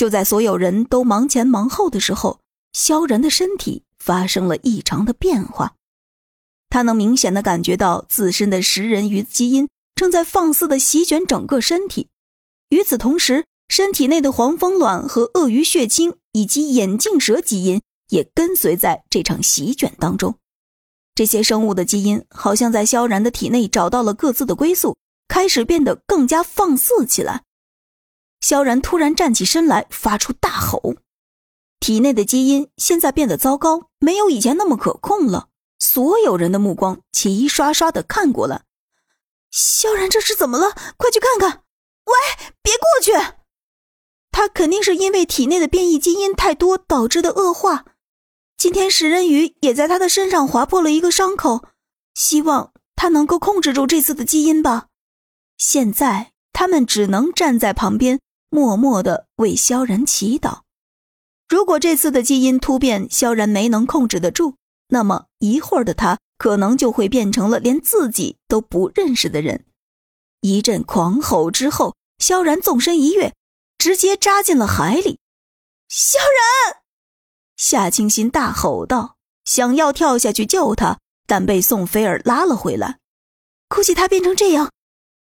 就在所有人都忙前忙后的时候，萧然的身体发生了异常的变化。他能明显的感觉到自身的食人鱼基因正在放肆的席卷整个身体。与此同时，身体内的黄蜂卵和鳄鱼血清以及眼镜蛇基因也跟随在这场席卷当中。这些生物的基因好像在萧然的体内找到了各自的归宿，开始变得更加放肆起来。萧然突然站起身来，发出大吼。体内的基因现在变得糟糕，没有以前那么可控了。所有人的目光齐刷刷的看过来。萧然这是怎么了？快去看看！喂，别过去！他肯定是因为体内的变异基因太多导致的恶化。今天食人鱼也在他的身上划破了一个伤口，希望他能够控制住这次的基因吧。现在他们只能站在旁边。默默的为萧然祈祷。如果这次的基因突变萧然没能控制得住，那么一会儿的他可能就会变成了连自己都不认识的人。一阵狂吼之后，萧然纵身一跃，直接扎进了海里。萧然，夏清新大吼道，想要跳下去救他，但被宋菲儿拉了回来。估计他变成这样，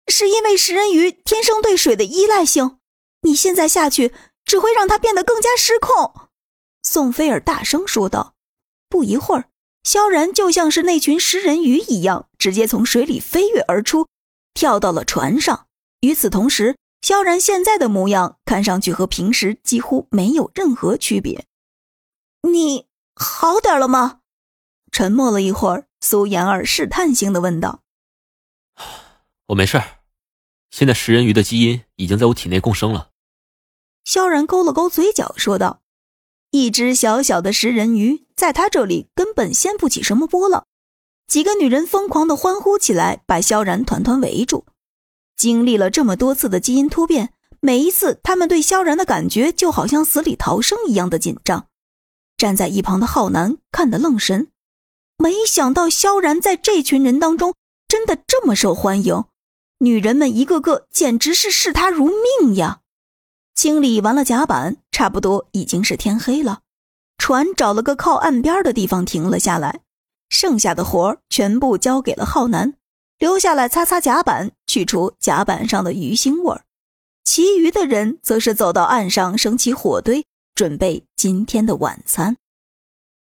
是因为食人鱼天生对水的依赖性。你现在下去只会让他变得更加失控，宋菲尔大声说道。不一会儿，萧然就像是那群食人鱼一样，直接从水里飞跃而出，跳到了船上。与此同时，萧然现在的模样看上去和平时几乎没有任何区别。你好点了吗？沉默了一会儿，苏妍儿试探性的问道：“ 我没事现在食人鱼的基因已经在我体内共生了。”萧然勾了勾嘴角，说道：“一只小小的食人鱼，在他这里根本掀不起什么波浪。”几个女人疯狂的欢呼起来，把萧然团团围住。经历了这么多次的基因突变，每一次他们对萧然的感觉就好像死里逃生一样的紧张。站在一旁的浩南看得愣神，没想到萧然在这群人当中真的这么受欢迎，女人们一个个简直是视他如命呀。清理完了甲板，差不多已经是天黑了。船找了个靠岸边的地方停了下来，剩下的活全部交给了浩南，留下来擦擦甲板，去除甲板上的鱼腥味儿。其余的人则是走到岸上，升起火堆，准备今天的晚餐。